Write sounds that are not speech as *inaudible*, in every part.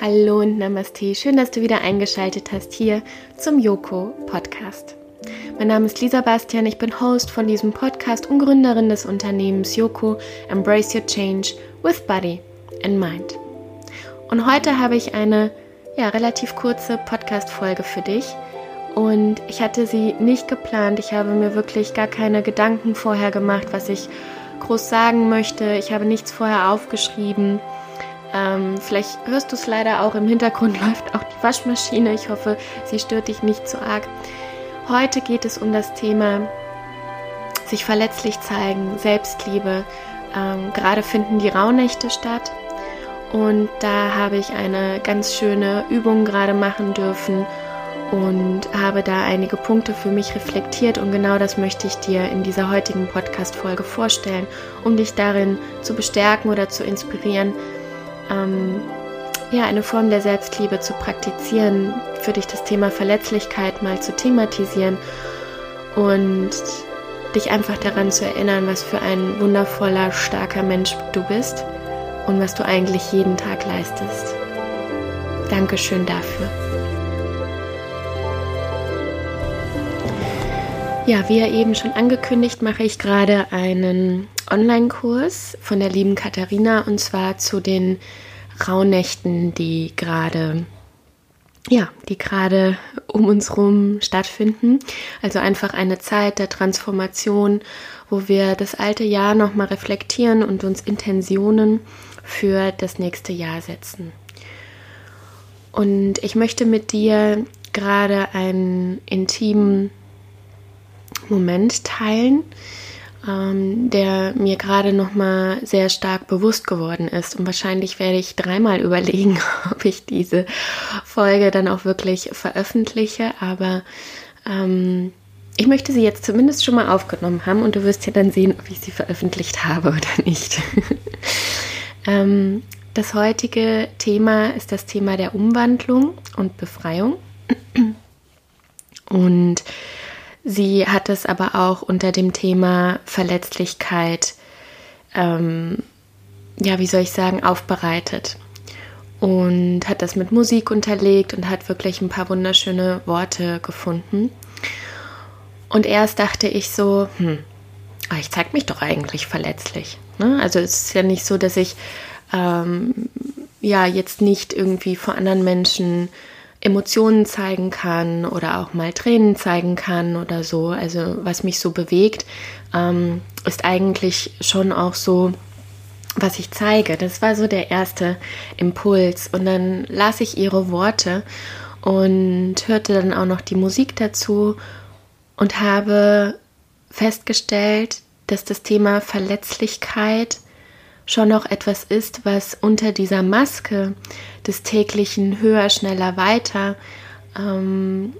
Hallo und Namaste. Schön, dass du wieder eingeschaltet hast hier zum Yoko Podcast. Mein Name ist Lisa Bastian, ich bin Host von diesem Podcast und Gründerin des Unternehmens Yoko Embrace Your Change with Body and Mind. Und heute habe ich eine ja, relativ kurze Podcast-Folge für dich. Und ich hatte sie nicht geplant. Ich habe mir wirklich gar keine Gedanken vorher gemacht, was ich groß sagen möchte. Ich habe nichts vorher aufgeschrieben. Ähm, vielleicht hörst du es leider auch, im Hintergrund *laughs* läuft auch die Waschmaschine. Ich hoffe, sie stört dich nicht zu arg. Heute geht es um das Thema sich verletzlich zeigen, Selbstliebe. Ähm, gerade finden die Rauhnächte statt und da habe ich eine ganz schöne Übung gerade machen dürfen und habe da einige Punkte für mich reflektiert und genau das möchte ich dir in dieser heutigen Podcast-Folge vorstellen, um dich darin zu bestärken oder zu inspirieren, ähm, ja, eine Form der Selbstliebe zu praktizieren, für dich das Thema Verletzlichkeit mal zu thematisieren und dich einfach daran zu erinnern, was für ein wundervoller, starker Mensch du bist und was du eigentlich jeden Tag leistest. Dankeschön dafür. Ja, wie ja eben schon angekündigt, mache ich gerade einen Online-Kurs von der lieben Katharina und zwar zu den Rauhnächten, die gerade ja, die gerade um uns rum stattfinden. Also einfach eine Zeit der Transformation, wo wir das alte Jahr nochmal reflektieren und uns Intentionen für das nächste Jahr setzen. Und ich möchte mit dir gerade einen intimen Moment teilen, ähm, der mir gerade noch mal sehr stark bewusst geworden ist. Und wahrscheinlich werde ich dreimal *laughs* überlegen, ob ich diese Folge dann auch wirklich veröffentliche. Aber ähm, ich möchte sie jetzt zumindest schon mal aufgenommen haben und du wirst ja dann sehen, ob ich sie veröffentlicht habe oder nicht. *laughs* ähm, das heutige Thema ist das Thema der Umwandlung und Befreiung. Und Sie hat es aber auch unter dem Thema Verletzlichkeit, ähm, ja, wie soll ich sagen, aufbereitet und hat das mit Musik unterlegt und hat wirklich ein paar wunderschöne Worte gefunden. Und erst dachte ich so, hm, ah, ich zeige mich doch eigentlich verletzlich. Ne? Also es ist ja nicht so, dass ich ähm, ja jetzt nicht irgendwie vor anderen Menschen Emotionen zeigen kann oder auch mal Tränen zeigen kann oder so. Also was mich so bewegt, ähm, ist eigentlich schon auch so, was ich zeige. Das war so der erste Impuls. Und dann las ich ihre Worte und hörte dann auch noch die Musik dazu und habe festgestellt, dass das Thema Verletzlichkeit schon noch etwas ist, was unter dieser Maske des täglichen höher, schneller, weiter ähm,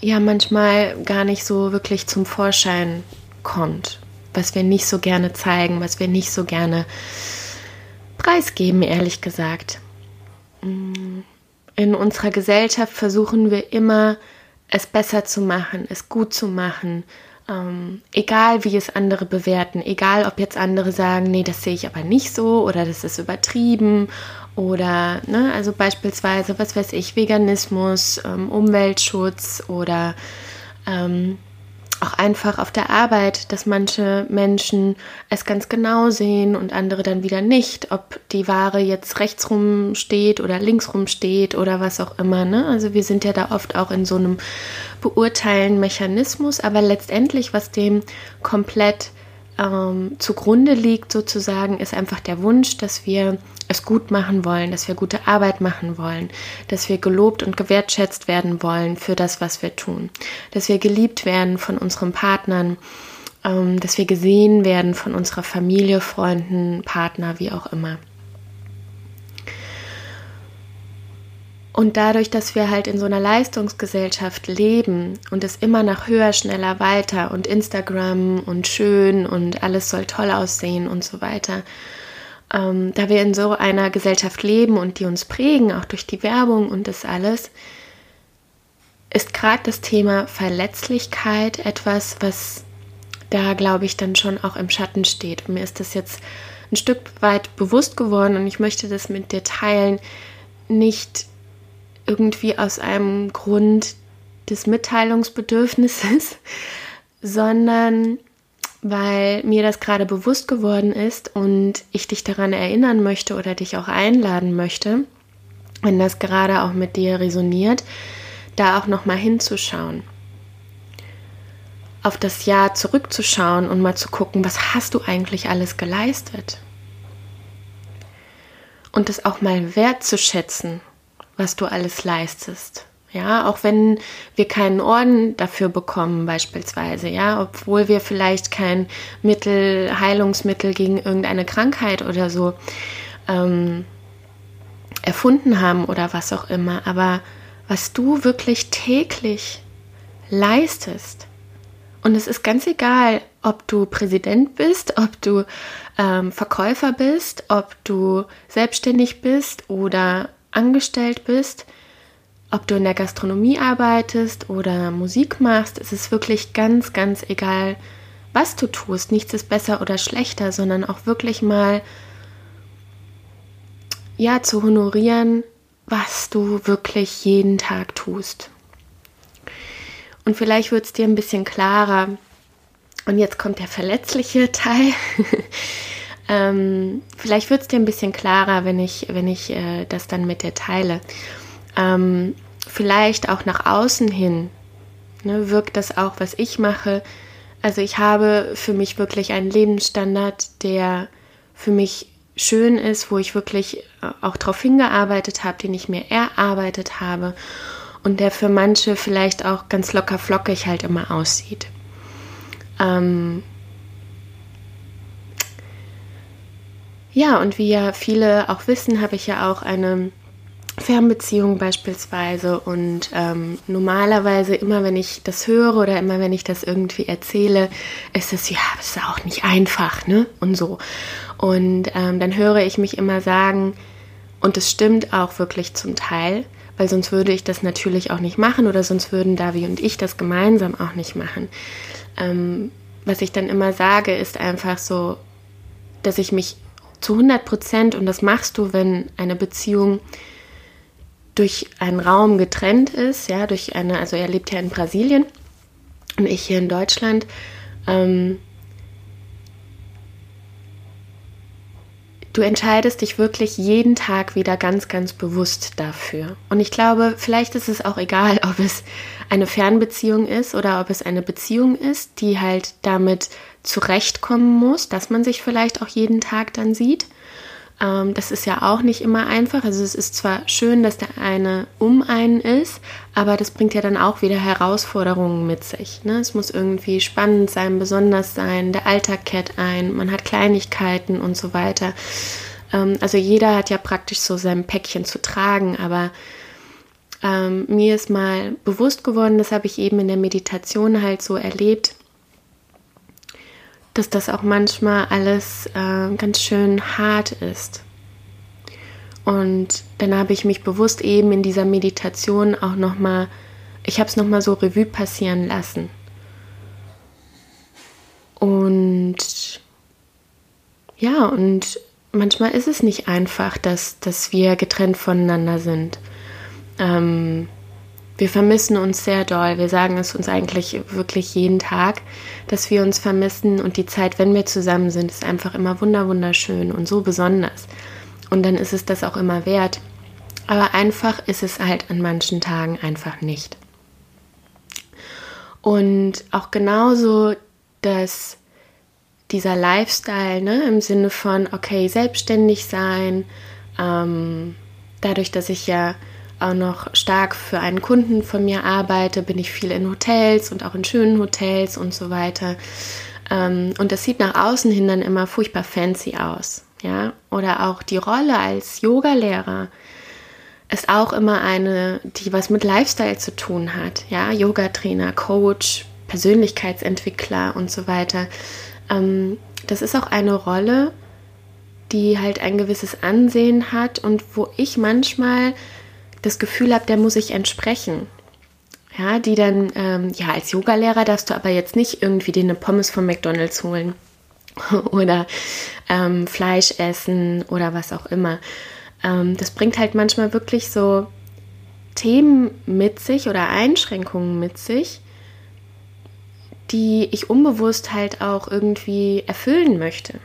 ja manchmal gar nicht so wirklich zum Vorschein kommt, was wir nicht so gerne zeigen, was wir nicht so gerne preisgeben, ehrlich gesagt. In unserer Gesellschaft versuchen wir immer, es besser zu machen, es gut zu machen, ähm, egal wie es andere bewerten, egal ob jetzt andere sagen, nee, das sehe ich aber nicht so oder das ist übertrieben oder, ne, also beispielsweise, was weiß ich, Veganismus, ähm, Umweltschutz oder ähm, auch einfach auf der Arbeit, dass manche Menschen es ganz genau sehen und andere dann wieder nicht, ob die Ware jetzt rechts rum steht oder links rum steht oder was auch immer. Ne? Also wir sind ja da oft auch in so einem beurteilen Mechanismus, aber letztendlich, was dem komplett ähm, zugrunde liegt, sozusagen, ist einfach der Wunsch, dass wir es gut machen wollen, dass wir gute Arbeit machen wollen, dass wir gelobt und gewertschätzt werden wollen für das, was wir tun, dass wir geliebt werden von unseren Partnern, ähm, dass wir gesehen werden von unserer Familie, Freunden, Partner, wie auch immer. Und dadurch, dass wir halt in so einer Leistungsgesellschaft leben und es immer nach höher, schneller, weiter und Instagram und schön und alles soll toll aussehen und so weiter, ähm, da wir in so einer Gesellschaft leben und die uns prägen, auch durch die Werbung und das alles, ist gerade das Thema Verletzlichkeit etwas, was da glaube ich dann schon auch im Schatten steht. Und mir ist das jetzt ein Stück weit bewusst geworden und ich möchte das mit dir teilen, nicht irgendwie aus einem Grund des Mitteilungsbedürfnisses, *laughs* sondern weil mir das gerade bewusst geworden ist und ich dich daran erinnern möchte oder dich auch einladen möchte, wenn das gerade auch mit dir resoniert, da auch noch mal hinzuschauen. Auf das Jahr zurückzuschauen und mal zu gucken, was hast du eigentlich alles geleistet? Und das auch mal wertzuschätzen, was du alles leistest. Ja, auch wenn wir keinen Orden dafür bekommen, beispielsweise, ja, obwohl wir vielleicht kein Mittel, Heilungsmittel gegen irgendeine Krankheit oder so ähm, erfunden haben oder was auch immer, aber was du wirklich täglich leistest. Und es ist ganz egal, ob du Präsident bist, ob du ähm, Verkäufer bist, ob du selbstständig bist oder angestellt bist ob du in der Gastronomie arbeitest oder Musik machst, es ist wirklich ganz, ganz egal, was du tust. Nichts ist besser oder schlechter, sondern auch wirklich mal ja zu honorieren, was du wirklich jeden Tag tust. Und vielleicht wird es dir ein bisschen klarer. Und jetzt kommt der verletzliche *laughs* Teil. Ähm, vielleicht wird es dir ein bisschen klarer, wenn ich, wenn ich äh, das dann mit dir teile ähm, vielleicht auch nach außen hin ne, wirkt das auch, was ich mache. Also ich habe für mich wirklich einen Lebensstandard, der für mich schön ist, wo ich wirklich äh, auch darauf hingearbeitet habe, den ich mir erarbeitet habe und der für manche vielleicht auch ganz locker flockig halt immer aussieht. Ähm ja, und wie ja viele auch wissen, habe ich ja auch eine Fernbeziehung beispielsweise und ähm, normalerweise immer, wenn ich das höre oder immer, wenn ich das irgendwie erzähle, ist es ja, das ist auch nicht einfach, ne? Und so. Und ähm, dann höre ich mich immer sagen, und es stimmt auch wirklich zum Teil, weil sonst würde ich das natürlich auch nicht machen oder sonst würden Davi und ich das gemeinsam auch nicht machen. Ähm, was ich dann immer sage, ist einfach so, dass ich mich zu 100 Prozent, und das machst du, wenn eine Beziehung durch einen Raum getrennt ist, ja, durch eine, also er lebt ja in Brasilien und ich hier in Deutschland. Ähm, du entscheidest dich wirklich jeden Tag wieder ganz, ganz bewusst dafür. Und ich glaube, vielleicht ist es auch egal, *laughs* ob es eine Fernbeziehung ist oder ob es eine Beziehung ist, die halt damit zurechtkommen muss, dass man sich vielleicht auch jeden Tag dann sieht. Ähm, das ist ja auch nicht immer einfach. Also es ist zwar schön, dass der eine um einen ist, aber das bringt ja dann auch wieder Herausforderungen mit sich. Ne? Es muss irgendwie spannend sein, besonders sein, der Alltag kehrt ein, man hat Kleinigkeiten und so weiter. Ähm, also jeder hat ja praktisch so sein Päckchen zu tragen, aber ähm, mir ist mal bewusst geworden, das habe ich eben in der Meditation halt so erlebt, dass das auch manchmal alles äh, ganz schön hart ist. Und dann habe ich mich bewusst eben in dieser Meditation auch nochmal, ich habe es nochmal so Revue passieren lassen. Und ja, und manchmal ist es nicht einfach, dass, dass wir getrennt voneinander sind. Ähm, wir vermissen uns sehr doll. Wir sagen es uns eigentlich wirklich jeden Tag, dass wir uns vermissen und die Zeit, wenn wir zusammen sind, ist einfach immer wunderschön und so besonders. Und dann ist es das auch immer wert. Aber einfach ist es halt an manchen Tagen einfach nicht. Und auch genauso, dass dieser Lifestyle ne, im Sinne von, okay, selbstständig sein, ähm, dadurch, dass ich ja auch noch stark für einen Kunden von mir arbeite, bin ich viel in Hotels und auch in schönen Hotels und so weiter. Ähm, und das sieht nach außen hin dann immer furchtbar fancy aus. Ja? Oder auch die Rolle als Yogalehrer ist auch immer eine, die was mit Lifestyle zu tun hat. Ja, Yoga-Trainer, Coach, Persönlichkeitsentwickler und so weiter. Ähm, das ist auch eine Rolle, die halt ein gewisses Ansehen hat und wo ich manchmal das Gefühl habe, der muss ich entsprechen. Ja, die dann, ähm, ja, als Yogalehrer darfst du aber jetzt nicht irgendwie dir eine Pommes von McDonalds holen *laughs* oder ähm, Fleisch essen oder was auch immer. Ähm, das bringt halt manchmal wirklich so Themen mit sich oder Einschränkungen mit sich, die ich unbewusst halt auch irgendwie erfüllen möchte.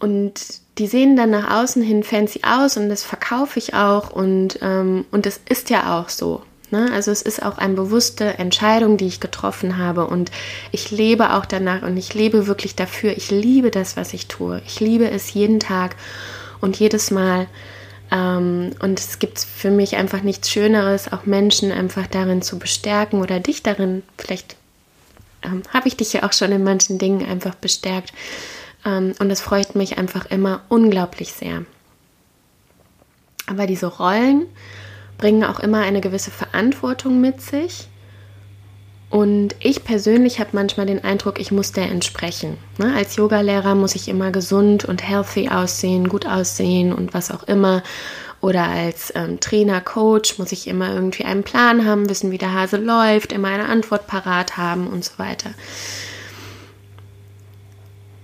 Und die sehen dann nach außen hin fancy aus und das verkaufe ich auch und, ähm, und das ist ja auch so. Ne? Also es ist auch eine bewusste Entscheidung, die ich getroffen habe und ich lebe auch danach und ich lebe wirklich dafür. Ich liebe das, was ich tue. Ich liebe es jeden Tag und jedes Mal. Ähm, und es gibt für mich einfach nichts Schöneres, auch Menschen einfach darin zu bestärken oder dich darin, vielleicht ähm, habe ich dich ja auch schon in manchen Dingen einfach bestärkt. Ähm, und es freut mich einfach immer unglaublich sehr. Aber diese Rollen bringen auch immer eine gewisse Verantwortung mit sich. Und ich persönlich habe manchmal den Eindruck, ich muss der entsprechen. Ne? Als Yogalehrer muss ich immer gesund und healthy aussehen, gut aussehen und was auch immer. Oder als ähm, Trainer, Coach muss ich immer irgendwie einen Plan haben, wissen, wie der Hase läuft, immer eine Antwort parat haben und so weiter.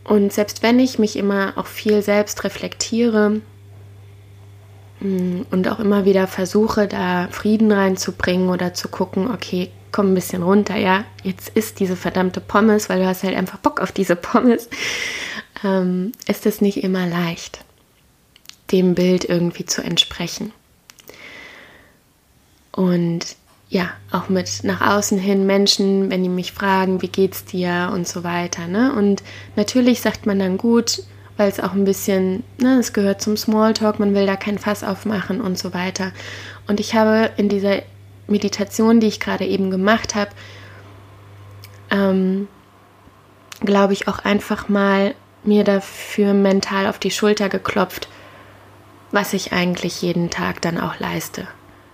Und selbst wenn ich mich immer auch viel selbst reflektiere mm, und auch immer wieder versuche, da Frieden reinzubringen oder zu gucken, okay, komm ein bisschen runter, ja, jetzt ist diese verdammte Pommes, weil du hast halt einfach Bock auf diese *laughs* Pommes, ähm, ist es nicht immer leicht, dem Bild irgendwie zu entsprechen. Und ja, auch mit nach außen hin Menschen, wenn die mich fragen, wie geht's dir und so weiter. Ne? Und natürlich sagt man dann gut, weil es auch ein bisschen, ne, es gehört zum Smalltalk, man will da kein Fass aufmachen und so weiter. Und ich habe in dieser Meditation, die ich gerade eben gemacht habe, ähm, glaube ich, auch einfach mal mir dafür mental auf die Schulter geklopft, was ich eigentlich jeden Tag dann auch leiste.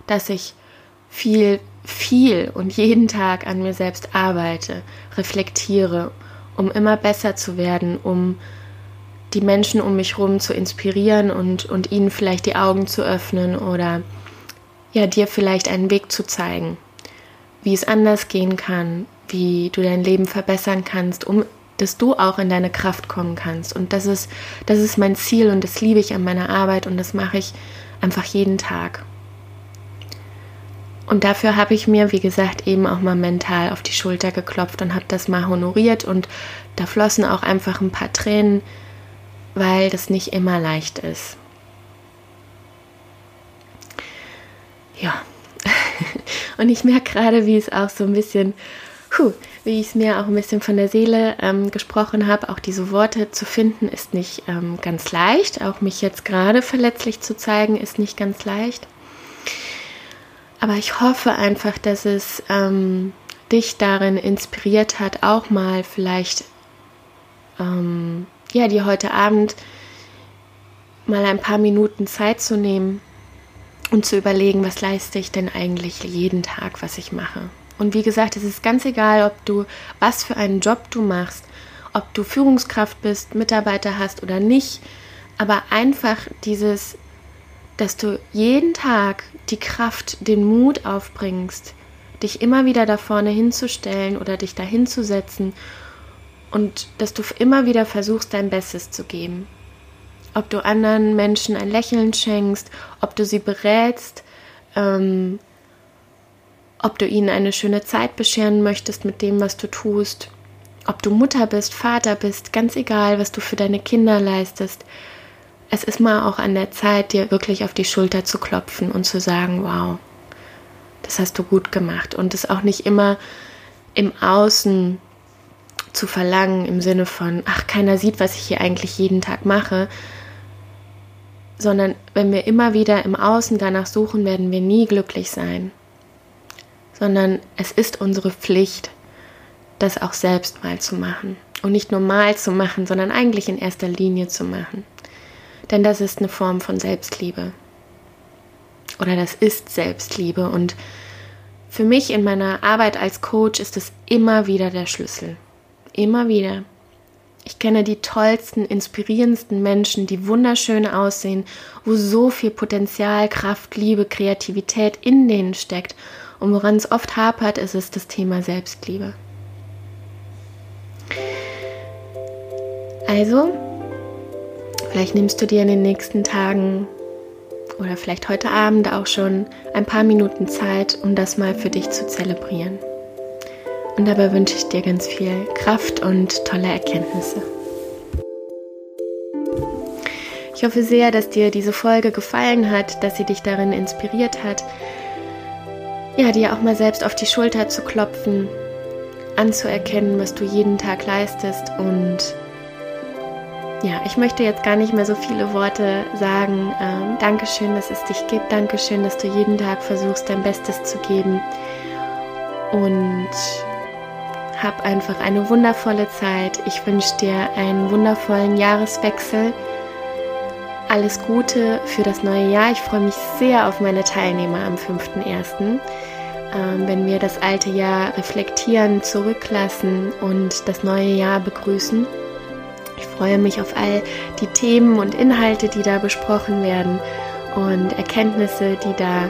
Dass ich viel, viel und jeden Tag an mir selbst arbeite, reflektiere, um immer besser zu werden, um die Menschen um mich herum zu inspirieren und, und ihnen vielleicht die Augen zu öffnen oder ja, dir vielleicht einen Weg zu zeigen, wie es anders gehen kann, wie du dein Leben verbessern kannst, um dass du auch in deine Kraft kommen kannst. Und das ist, das ist mein Ziel und das liebe ich an meiner Arbeit und das mache ich einfach jeden Tag. Und dafür habe ich mir, wie gesagt, eben auch mal mental auf die Schulter geklopft und habe das mal honoriert. Und da flossen auch einfach ein paar Tränen, weil das nicht immer leicht ist. Ja. *laughs* und ich merke gerade, wie es auch so ein bisschen, puh, wie ich es mir auch ein bisschen von der Seele ähm, gesprochen habe. Auch diese Worte zu finden ist nicht ähm, ganz leicht. Auch mich jetzt gerade verletzlich zu zeigen ist nicht ganz leicht. Aber ich hoffe einfach, dass es ähm, dich darin inspiriert hat, auch mal vielleicht, ähm, ja, dir heute Abend mal ein paar Minuten Zeit zu nehmen und zu überlegen, was leiste ich denn eigentlich jeden Tag, was ich mache. Und wie gesagt, es ist ganz egal, ob du, was für einen Job du machst, ob du Führungskraft bist, Mitarbeiter hast oder nicht, aber einfach dieses dass du jeden Tag die Kraft, den Mut aufbringst, dich immer wieder da vorne hinzustellen oder dich da hinzusetzen und dass du immer wieder versuchst, dein Bestes zu geben. Ob du anderen Menschen ein Lächeln schenkst, ob du sie berätst, ähm, ob du ihnen eine schöne Zeit bescheren möchtest mit dem, was du tust, ob du Mutter bist, Vater bist, ganz egal, was du für deine Kinder leistest es ist mal auch an der Zeit, dir wirklich auf die Schulter zu klopfen und zu sagen, wow, das hast du gut gemacht. Und es auch nicht immer im Außen zu verlangen, im Sinne von, ach, keiner sieht, was ich hier eigentlich jeden Tag mache, sondern wenn wir immer wieder im Außen danach suchen, werden wir nie glücklich sein, sondern es ist unsere Pflicht, das auch selbst mal zu machen. Und nicht nur mal zu machen, sondern eigentlich in erster Linie zu machen. Denn das ist eine Form von Selbstliebe. Oder das ist Selbstliebe. Und für mich in meiner Arbeit als Coach ist es immer wieder der Schlüssel. Immer wieder. Ich kenne die tollsten, inspirierendsten Menschen, die wunderschön aussehen, wo so viel Potenzial, Kraft, Liebe, Kreativität in denen steckt. Und woran es oft hapert, ist es das Thema Selbstliebe. Also, vielleicht nimmst du dir in den nächsten Tagen oder vielleicht heute Abend auch schon ein paar Minuten Zeit, um das mal für dich zu zelebrieren. Und dabei wünsche ich dir ganz viel Kraft und tolle Erkenntnisse. Ich hoffe sehr, dass dir diese Folge gefallen hat, dass sie dich darin inspiriert hat, ja, dir auch mal selbst auf die Schulter zu klopfen, anzuerkennen, was du jeden Tag leistest und ja, ich möchte jetzt gar nicht mehr so viele Worte sagen. Ähm, Dankeschön, dass es dich gibt. Dankeschön, dass du jeden Tag versuchst, dein Bestes zu geben. Und hab einfach eine wundervolle Zeit. Ich wünsche dir einen wundervollen Jahreswechsel. Alles Gute für das neue Jahr. Ich freue mich sehr auf meine Teilnehmer am 5.1., ähm, wenn wir das alte Jahr reflektieren, zurücklassen und das neue Jahr begrüßen. Ich freue mich auf all die Themen und Inhalte, die da besprochen werden und Erkenntnisse, die da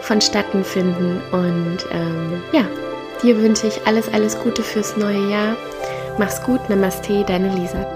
vonstatten finden. Und ähm, ja, Dir wünsche ich alles, alles Gute fürs neue Jahr. Mach's gut, Namaste, deine Lisa.